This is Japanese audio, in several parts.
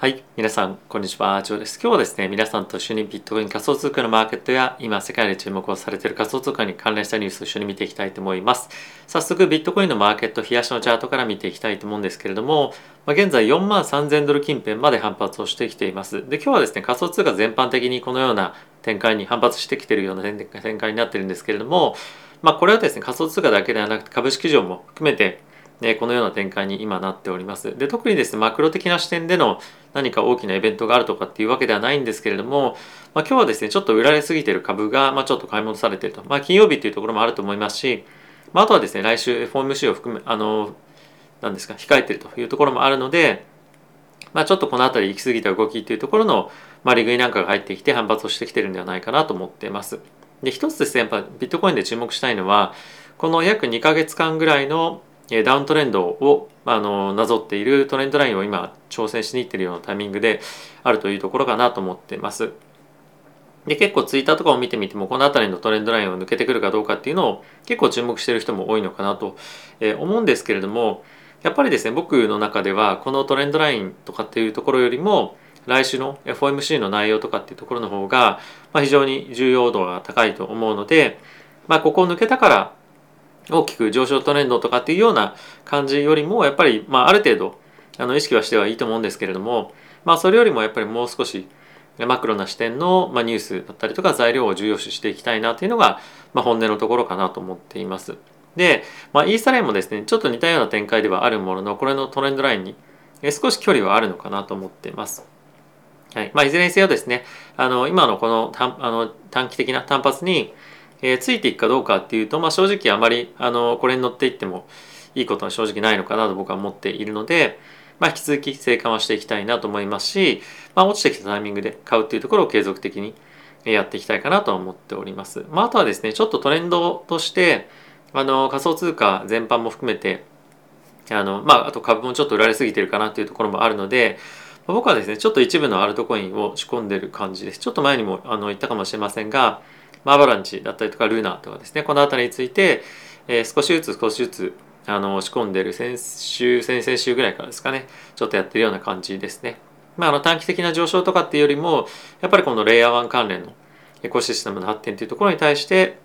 はい。皆さん、こんにちは。ジョーです。今日はですね、皆さんと一緒にビットコイン仮想通貨のマーケットや、今世界で注目をされている仮想通貨に関連したニュースを一緒に見ていきたいと思います。早速、ビットコインのマーケット、冷やしのチャートから見ていきたいと思うんですけれども、まあ、現在4万3000ドル近辺まで反発をしてきています。で、今日はですね、仮想通貨全般的にこのような展開に反発してきているような展開になっているんですけれども、まあ、これはですね、仮想通貨だけではなくて株式市場も含めて、ね、このような展開に今なっております。で特にですねマクロ的な視点での何か大きなイベントがあるとかっていうわけではないんですけれども、まあ、今日はですねちょっと売られすぎてる株が、まあ、ちょっと買い戻されてると、まあ、金曜日っていうところもあると思いますし、まあ、あとはですね来週 FOMC を含めあの何ですか控えてるというところもあるので、まあ、ちょっとこの辺り行き過ぎた動きっていうところの、まあ、利食いなんかが入ってきて反発をしてきてるんではないかなと思っています。で一つですねやっぱビットコインで注目したいのはこの約2ヶ月間ぐらいのダウントレンドをあのなぞっているトレンドラインを今挑戦しに行っているようなタイミングであるというところかなと思ってます。で結構ツイッターとかを見てみてもこの辺りのトレンドラインを抜けてくるかどうかっていうのを結構注目している人も多いのかなと思うんですけれどもやっぱりですね僕の中ではこのトレンドラインとかっていうところよりも来週の FOMC の内容とかっていうところの方が、まあ、非常に重要度が高いと思うので、まあ、ここを抜けたから大きく上昇トレンドとかっていうような感じよりもやっぱり、まあ、ある程度あの意識はしてはいいと思うんですけれども、まあ、それよりもやっぱりもう少しマクロな視点の、まあ、ニュースだったりとか材料を重要視していきたいなというのが、まあ、本音のところかなと思っています。で、まあ、イーサレイもですねちょっと似たような展開ではあるもののこれのトレンドラインに少し距離はあるのかなと思っています。はいまあ、いずれにせよですねあの今のこのあの短期的な単発にえー、ついていくかどうかっていうと、まあ、正直あまりあのこれに乗っていってもいいことは正直ないのかなと僕は思っているので、まあ、引き続き生還はしていきたいなと思いますし、まあ、落ちてきたタイミングで買うっていうところを継続的にやっていきたいかなと思っております。まあ、あとはですねちょっとトレンドとしてあの仮想通貨全般も含めてあの、まあ、あと株もちょっと売られすぎてるかなっていうところもあるので僕はですねちょっと一部のアルトコインを仕込んでる感じですちょっと前にもあの言ったかもしれませんがマーバランチだったりとかルーナーとかですねこの辺りについて、えー、少しずつ少しずつあの仕込んでる先週先々週ぐらいからですかねちょっとやってるような感じですね。まあ、あの短期的な上昇とかっていうよりもやっぱりこのレイヤー1関連のエコシステムの発展というところに対して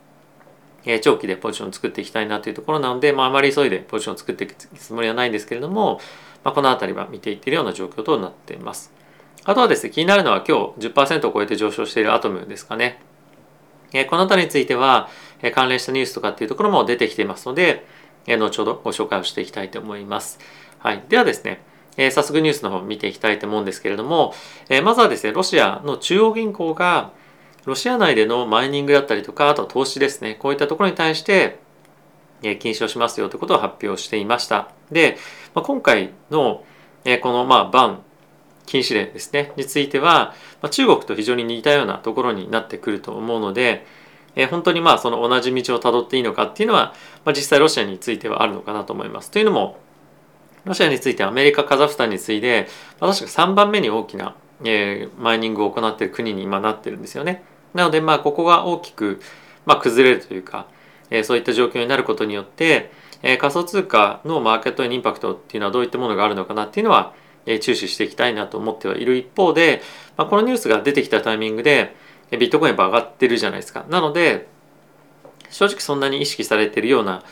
長期でポジションを作っていきたいなというところなので、まあ、あまり急いでポジションを作っていくつもりはないんですけれども、まあ、この辺りは見ていっているような状況となっています。あとはですね、気になるのは今日10%を超えて上昇しているアトムですかね。この辺りについては関連したニュースとかっていうところも出てきていますので後ほどご紹介をしていきたいと思います。はい、ではですね早速ニュースの方を見ていきたいと思うんですけれどもまずはですねロシアの中央銀行がロシア内でのマイニングだったりとかあと投資ですねこういったところに対して禁止をしますよということを発表していました。で、まあ、今回のこのまあバン禁止令ですねについては、まあ、中国と非常に似たようなところになってくると思うので、えー、本当にまあその同じ道をたどっていいのかっていうのは、まあ、実際ロシアについてはあるのかなと思います。というのもロシアについてアメリカカザフスタンに次いで、まあ、確か3番目に大きな、えー、マイニングを行っている国に今なってるんですよね。なのでまあここが大きく、まあ、崩れるというか、えー、そういった状況になることによって、えー、仮想通貨のマーケットへのインパクトっていうのはどういったものがあるのかなっていうのは注視していきたいなと思ってはいる一方で、まあ、このニュースが出てきたタイミングでビットコインやっぱ上がってるじゃないですか。なので正直そんなに意識されてるような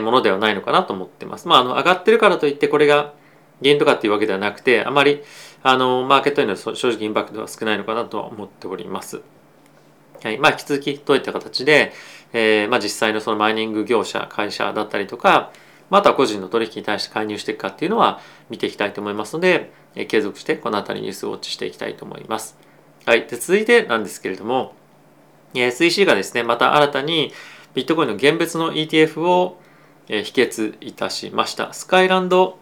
ものではないのかなと思ってます。まあ、あの上がってるからといってこれが原因とかっていうわけではなくてあまりあのマーケットへの正直インパクトは少ないのかなとは思っております。はいまあ、引き続きどういった形で、えーまあ、実際のそのマイニング業者会社だったりとかまた個人の取引に対して介入していくかっていうのは見ていきたいと思いますので、え継続してこの辺りニュースウォッチしていきたいと思います。はい。で続いてなんですけれども、え SEC がですね、また新たにビットコインの現物の ETF を、え否決いたしました。スカイランド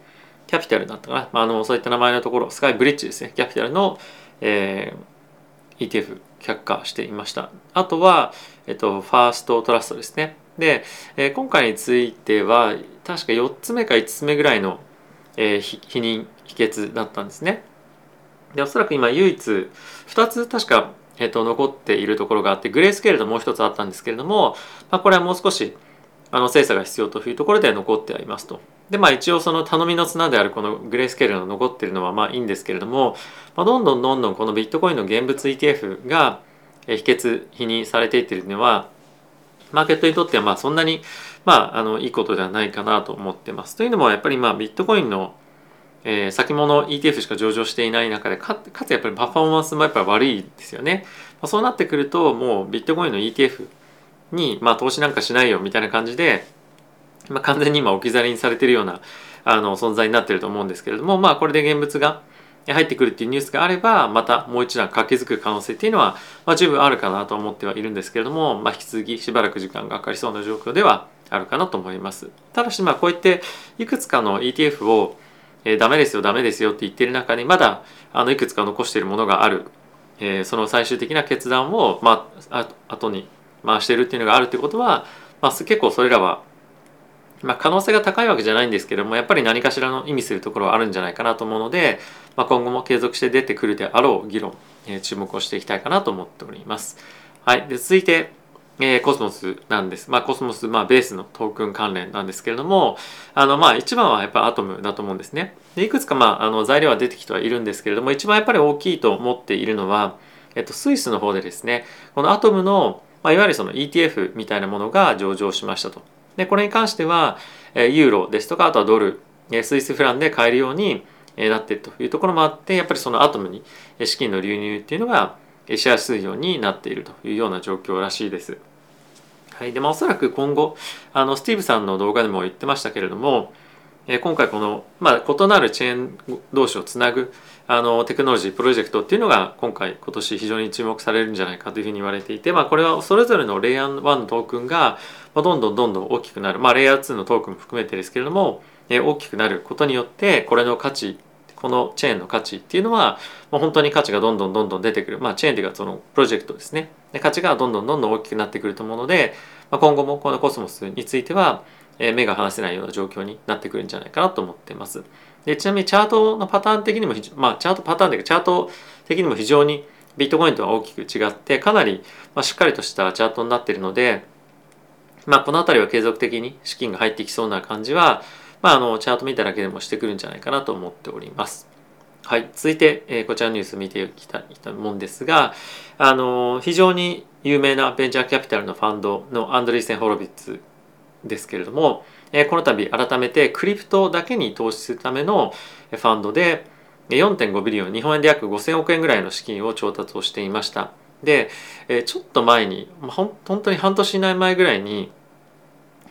キャピタルだったかな。まあ、あのそういった名前のところ、スカイブリッジですね、キャピタルの、えー、ETF 却下していました。あとは、えっと、ファーストトラストですね。で、えー、今回については確か4つ目か5つ目ぐらいの、えー、否認否決だったんですね。でおそらく今唯一2つ確か、えーと、残っているところがあってグレースケールともう一つあったんですけれども、まあ、これはもう少しあの精査が必要というところで残ってはいますと。でまあ一応その頼みの綱であるこのグレースケールが残ってるのはまあいいんですけれども、まあ、どんどんどんどんこのビットコインの現物 ETF が否決否認されていっているのはマーケットにとってはまあそんなにまああのいいことではないかなと思ってます。というのもやっぱりまあビットコインのえー、先物 ETF しか上場していない中でかつやっぱりパフォーマンスもやっぱり悪いですよね。まあ、そうなってくるともうビットコインの ETF に、まあ、投資なんかしないよみたいな感じで、まあ、完全に今置き去りにされてるようなあの存在になってると思うんですけれどもまあこれで現物が入ってくるっていうニュースがあればまたもう一段駆けづく可能性っていうのは、まあ、十分あるかなと思ってはいるんですけれども、まあ、引き続きしばらく時間がかかりそうな状況ではあるかなと思います。ただしまあこうやっていくつかの ETF をえー、ダメですよダメですよって言ってる中にまだあのいくつか残しているものがある、えー、その最終的な決断を、まあ、後に回してるっていうのがあるってことは、まあ、結構それらは、まあ、可能性が高いわけじゃないんですけどもやっぱり何かしらの意味するところはあるんじゃないかなと思うので、まあ、今後も継続して出てくるであろう議論、えー、注目をしていきたいかなと思っております。はい、で続いてえー、コスモスなんです。まあ、コスモス、まあ、ベースのトークン関連なんですけれども、あの、まあ、一番はやっぱアトムだと思うんですね。で、いくつか、まあ、あの、材料は出てきてはいるんですけれども、一番やっぱり大きいと思っているのは、えっと、スイスの方でですね、このアトムの、まあ、いわゆるその ETF みたいなものが上場しましたと。で、これに関しては、ユーロですとか、あとはドル、スイスフランで買えるようになっているというところもあって、やっぱりそのアトムに資金の流入っていうのが、しやすいようになっているというような状況らしいです。はい、でまあ、おそらく今後あのスティーブさんの動画でも言ってましたけれども、今回この、まあ、異なるチェーン同士をつなぐあのテクノロジープロジェクトっていうのが今回今年非常に注目されるんじゃないかというふうに言われていて、まあ、これはそれぞれのレイヤー1のトークンがどんどんどんどん大きくなる、まあ、レイヤー2のトークンも含めてですけれども、え大きくなることによってこれの価値このチェーンの価値っていうのは、まあ、本当に価値がどんどんどんどん出てくる、まあ、チェーンというかそのプロジェクトですね。で価値がどんどんどんどん大きくなってくると思うので、まあ、今後もこのコスモスについては、え、目が離せないような状況になってくるんじゃないかなと思っています。でちなみにチャートのパターン的にもまあチャートパターンというかチャート的にも非常にビットコインとは大きく違ってかなり、まあ、しっかりとしたチャートになっているのでまあ、この辺りは継続的に資金が入ってきそうな感じは、まあ、あのチャート見ただけでもしてくるんじゃないかなと思っております。はい、続いて、えー、こちらのニュース見ていきたいと思うんですが、あのー、非常に有名なベンチャーキャピタルのファンドのアンドリーセン・ホロビッツですけれども、えー、この度改めてクリプトだけに投資するためのファンドで4.5ビリオン日本円で約5000億円ぐらいの資金を調達をしていました。で、え、ちょっと前に、まあ、ほん本当に半年以内前ぐらいに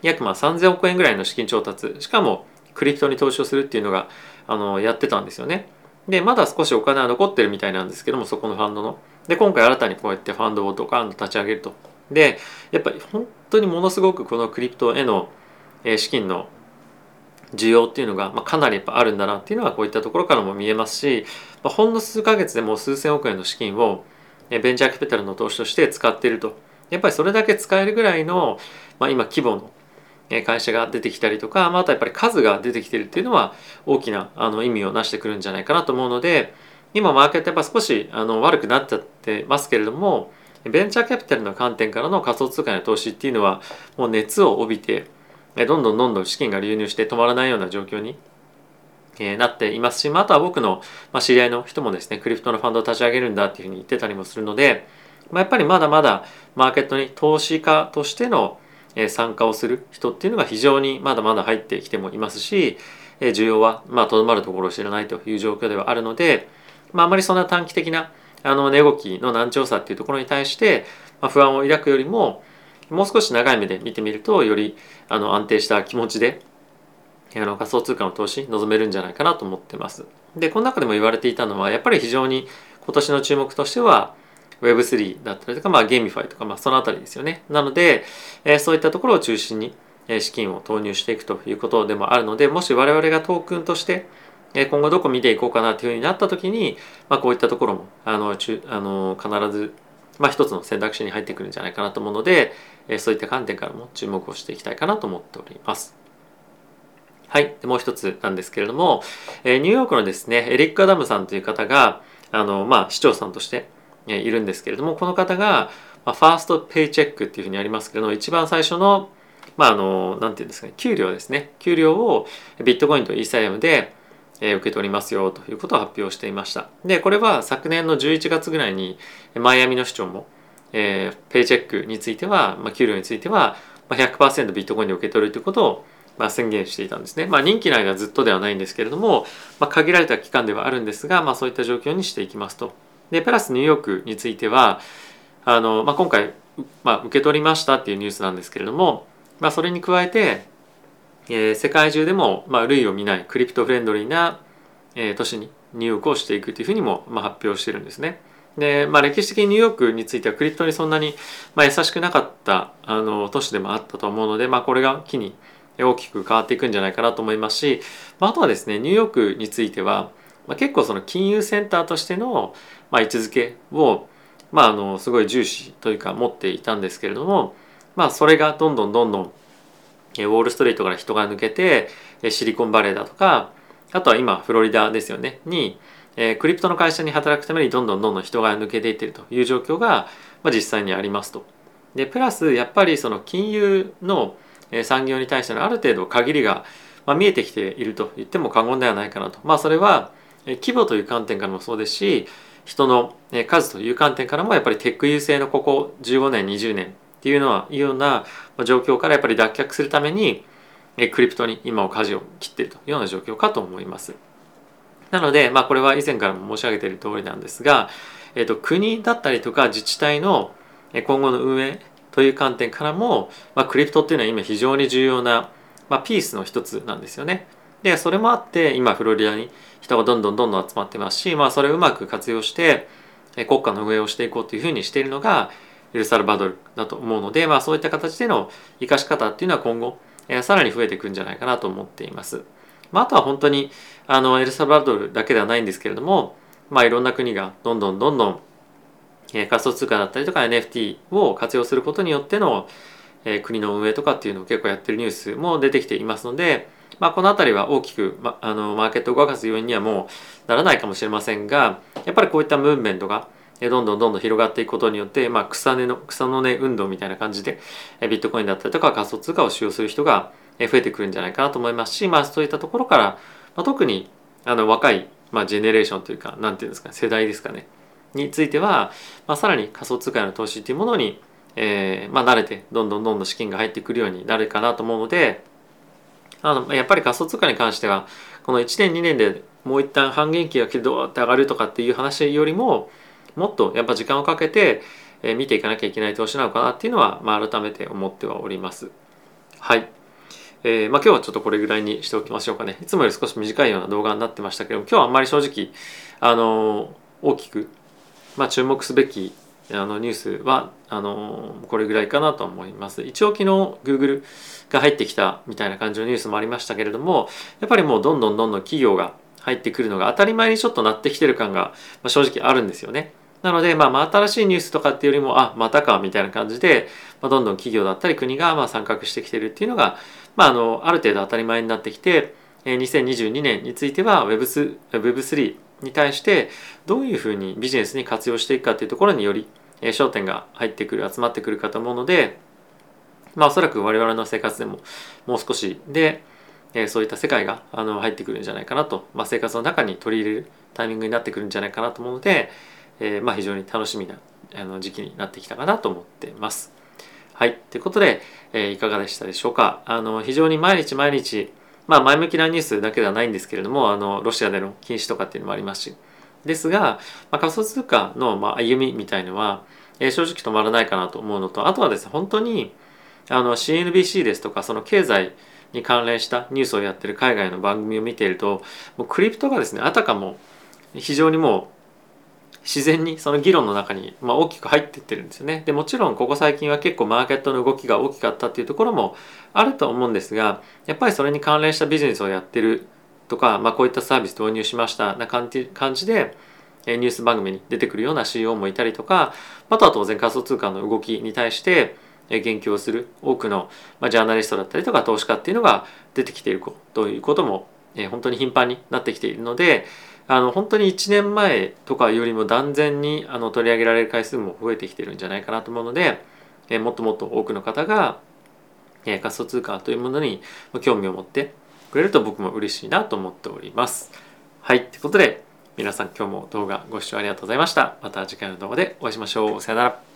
約まあ3000億円ぐらいの資金調達しかもクリプトに投資をするっていうのがあのやってたんですよね。でまだ少しお金は残ってるみたいなんですけどもそこのファンドの。で今回新たにこうやってファンドをドカンと立ち上げると。でやっぱり本当にものすごくこのクリプトへの資金の需要っていうのが、まあ、かなりやっぱあるんだなっていうのはこういったところからも見えますし、まあ、ほんの数ヶ月でもう数千億円の資金をベンチャーキャピタルの投資として使っているとやっぱりそれだけ使えるぐらいの、まあ、今規模の会社が出てきたりとか、まあ、あとやっぱり数が出てきてるっていうのは大きなあの意味をなしてくるんじゃないかなと思うので今マーケットやっぱ少しあの悪くなっちゃってますけれどもベンチャーキャピタルの観点からの仮想通貨の投資っていうのはもう熱を帯びてどんどんどんどん資金が流入して止まらないような状況になっていますし、まあ、あとは僕の知り合いの人もですねクリプトのファンドを立ち上げるんだっていうふうに言ってたりもするので、まあ、やっぱりまだまだマーケットに投資家としての参加をする人っていうのが非常にまだまだ入ってきてもいますし需要はまあとどまるところを知らないという状況ではあるので、まあ、あまりそんな短期的なあの値動きの難聴さっていうところに対して、まあ、不安を抱くよりももう少し長い目で見てみるとよりあの安定した気持ちであの仮想通貨の投資望めるんじゃないかなと思ってます。でこの中でも言われていたのはやっぱり非常に今年の注目としては Web3 だったりとか、まあ、 GameFi とか、まあ、そのあたりですよね。なので、えー、そういったところを中心に資金を投入していくということでもあるので、もし我々がトークンとして今後どこ見ていこうかなというふうになった時に、まあ、こういったところもあのあの必ず、まあ、一つの選択肢に入ってくるんじゃないかなと思うので、そういった観点からも注目をしていきたいかなと思っております。はい。もう一つなんですけれども、ニューヨークのですね、エリック・アダムさんという方が、あの、まあ、市長さんとしているんですけれどもこの方が、ま、ファーストペイチェックっていうふうにありますけど一番最初のまああのなんていうんですかね給料ですね給料をビットコインとイーサリアムで受け取りますよということを発表していましたでこれは昨年の11月ぐらいにマイアミの市長も、えー、ペイチェックについては、まあ、給料については100%ビットコインで受け取るということをまあ、宣言していたんですね。まあ、任期内はずっとではないんですけれども、まあ、限られた期間ではあるんですが、まあ、そういった状況にしていきますと。でプラスニューヨークについてはあの、まあ、今回、まあ、受け取りましたっていうニュースなんですけれども、まあ、それに加えて、えー、世界中でも、まあ、類を見ないクリプトフレンドリーな、えー、都市にニューヨークをしていくというふうにも、まあ、発表してるんですね。で、まあ、歴史的にニューヨークについてはクリプトにそんなに、まあ、優しくなかったあの都市でもあったと思うので、まあ、これが機に大きく変わっていくんじゃないかなと思いますし、まあ、あとはですねニューヨークについては、まあ、結構その金融センターとしての、まあ、位置づけを、まあ、あのすごい重視というか持っていたんですけれども、まあ、それがどんどんどんどんウォール・ストリートから人が抜けてシリコンバレーだとかあとは今フロリダですよねにクリプトの会社に働くためにどんどんどんどん人が抜けていってるという状況が、まあ、実際にありますと。でプラスやっぱりその金融の産業に対してのある程度限りが見えてきていると言っても過言ではないかなと。まあそれは規模という観点からもそうですし人の数という観点からもやっぱりテック優勢のここ15年20年っていうのはいうような状況からやっぱり脱却するためにクリプトに今を舵を切っているというような状況かと思います。なので、まあ、これは以前からも申し上げている通りなんですが、えー、と国だったりとか自治体の今後の運営という観点からも、まあ、クリプトっていうのは今非常に重要な、まあ、ピースの一つなんですよね。でそれもあって今フロリダに人がどんどんどんどん集まってますし、まあ、それをうまく活用して国家の運営をしていこうというふうにしているのがエルサルバドルだと思うので、まあ、そういった形での生かし方っていうのは今後えさらに増えていくんじゃないかなと思っています。まあ、あとは本当にあのエルサルバドルだけではないんですけれども、まあ、いろんな国がどんどんどんどんえ仮想通貨だったりとか NFT を活用することによっての、え国の運営とかっていうのを結構やってるニュースも出てきていますので、まあ、この辺りは大きく、ま、あのマーケットを動かす要因にはもうならないかもしれませんがやっぱりこういったムーブメントがどんどんどんどん広がっていくことによって、まあ、草根の草の根運動みたいな感じでビットコインだったりとか仮想通貨を使用する人が増えてくるんじゃないかなと思いますし、まあ、そういったところから、まあ、特にあの若い、まあ、ジェネレーションというか何て言うんですか世代ですかねについては、まあ、さらに仮想通貨への投資というものに、えーまあ、慣れてどんどんどんどん資金が入ってくるようになるかなと思うのであのやっぱり仮想通貨に関してはこの1年2年でもう一旦半減期がどうって上がるとかっていう話よりももっとやっぱ時間をかけて見ていかなきゃいけない投資なのかなっていうのは、まあ、改めて思ってはおります。はい。えー、まあ、今日はちょっとこれぐらいにしておきましょうかね。いつもより少し短いような動画になってましたけども、今日はあんまり正直、あのー、大きくまあ、注目すべきあのニュースはあのこれぐらいかなと思います。一応昨日 Google が入ってきたみたいな感じのニュースもありましたけれどもやっぱりもうどんどんどんどん企業が入ってくるのが当たり前にちょっとなってきてる感が正直あるんですよね。なので、まあ、まあ新しいニュースとかっていうよりもあまたかみたいな感じで、まあ、どんどん企業だったり国がまあ参画してきてるっていうのが、まあ、あのある程度当たり前になってきて2022年については Web3 Web3 に対してどういうふうにビジネスに活用していくかというところにより焦点が入ってくる集まってくるかと思うのでまあおそらく我々の生活でももう少しでそういった世界があの入ってくるんじゃないかなと、まあ、生活の中に取り入れるタイミングになってくるんじゃないかなと思うので、えー、まあ非常に楽しみなあの時期になってきたかなと思ってます。はい。ということで、えー、いかがでしたでしょうか。あの非常に毎日毎日まあ前向きなニュースだけではないんですけれどもあのロシアでの禁止とかっていうのもありますし。ですが、まあ、仮想通貨のまあ歩みみたいのは、えー、正直止まらないかなと思うのとあとはですね本当にあの CNBC ですとかその経済に関連したニュースをやってる海外の番組を見ているともうクリプトがですねあたかも非常にもう自然にその議論の中に、まあ、大きく入っていってるんですよね。でもちろんここ最近は結構マーケットの動きが大きかったっていうところもあると思うんですがやっぱりそれに関連したビジネスをやってるとか、まあ、こういったサービス導入しましたな感じ感じでニュース番組に出てくるような CEO もいたりとかあとは当然仮想通貨の動きに対して言及をする多くの、ジャーナリストだったりとか投資家っていうのが出てきているということもえ本当に頻繁になってきているのであの本当に1年前とかよりも断然にあの取り上げられる回数も増えてきてるんじゃないかなと思うので、えもっともっと多くの方がえ仮想通貨というものに興味を持ってくれると僕も嬉しいなと思っております。はい。ということで、皆さん今日も動画ご視聴ありがとうございました。また次回の動画でお会いしましょう。さよなら。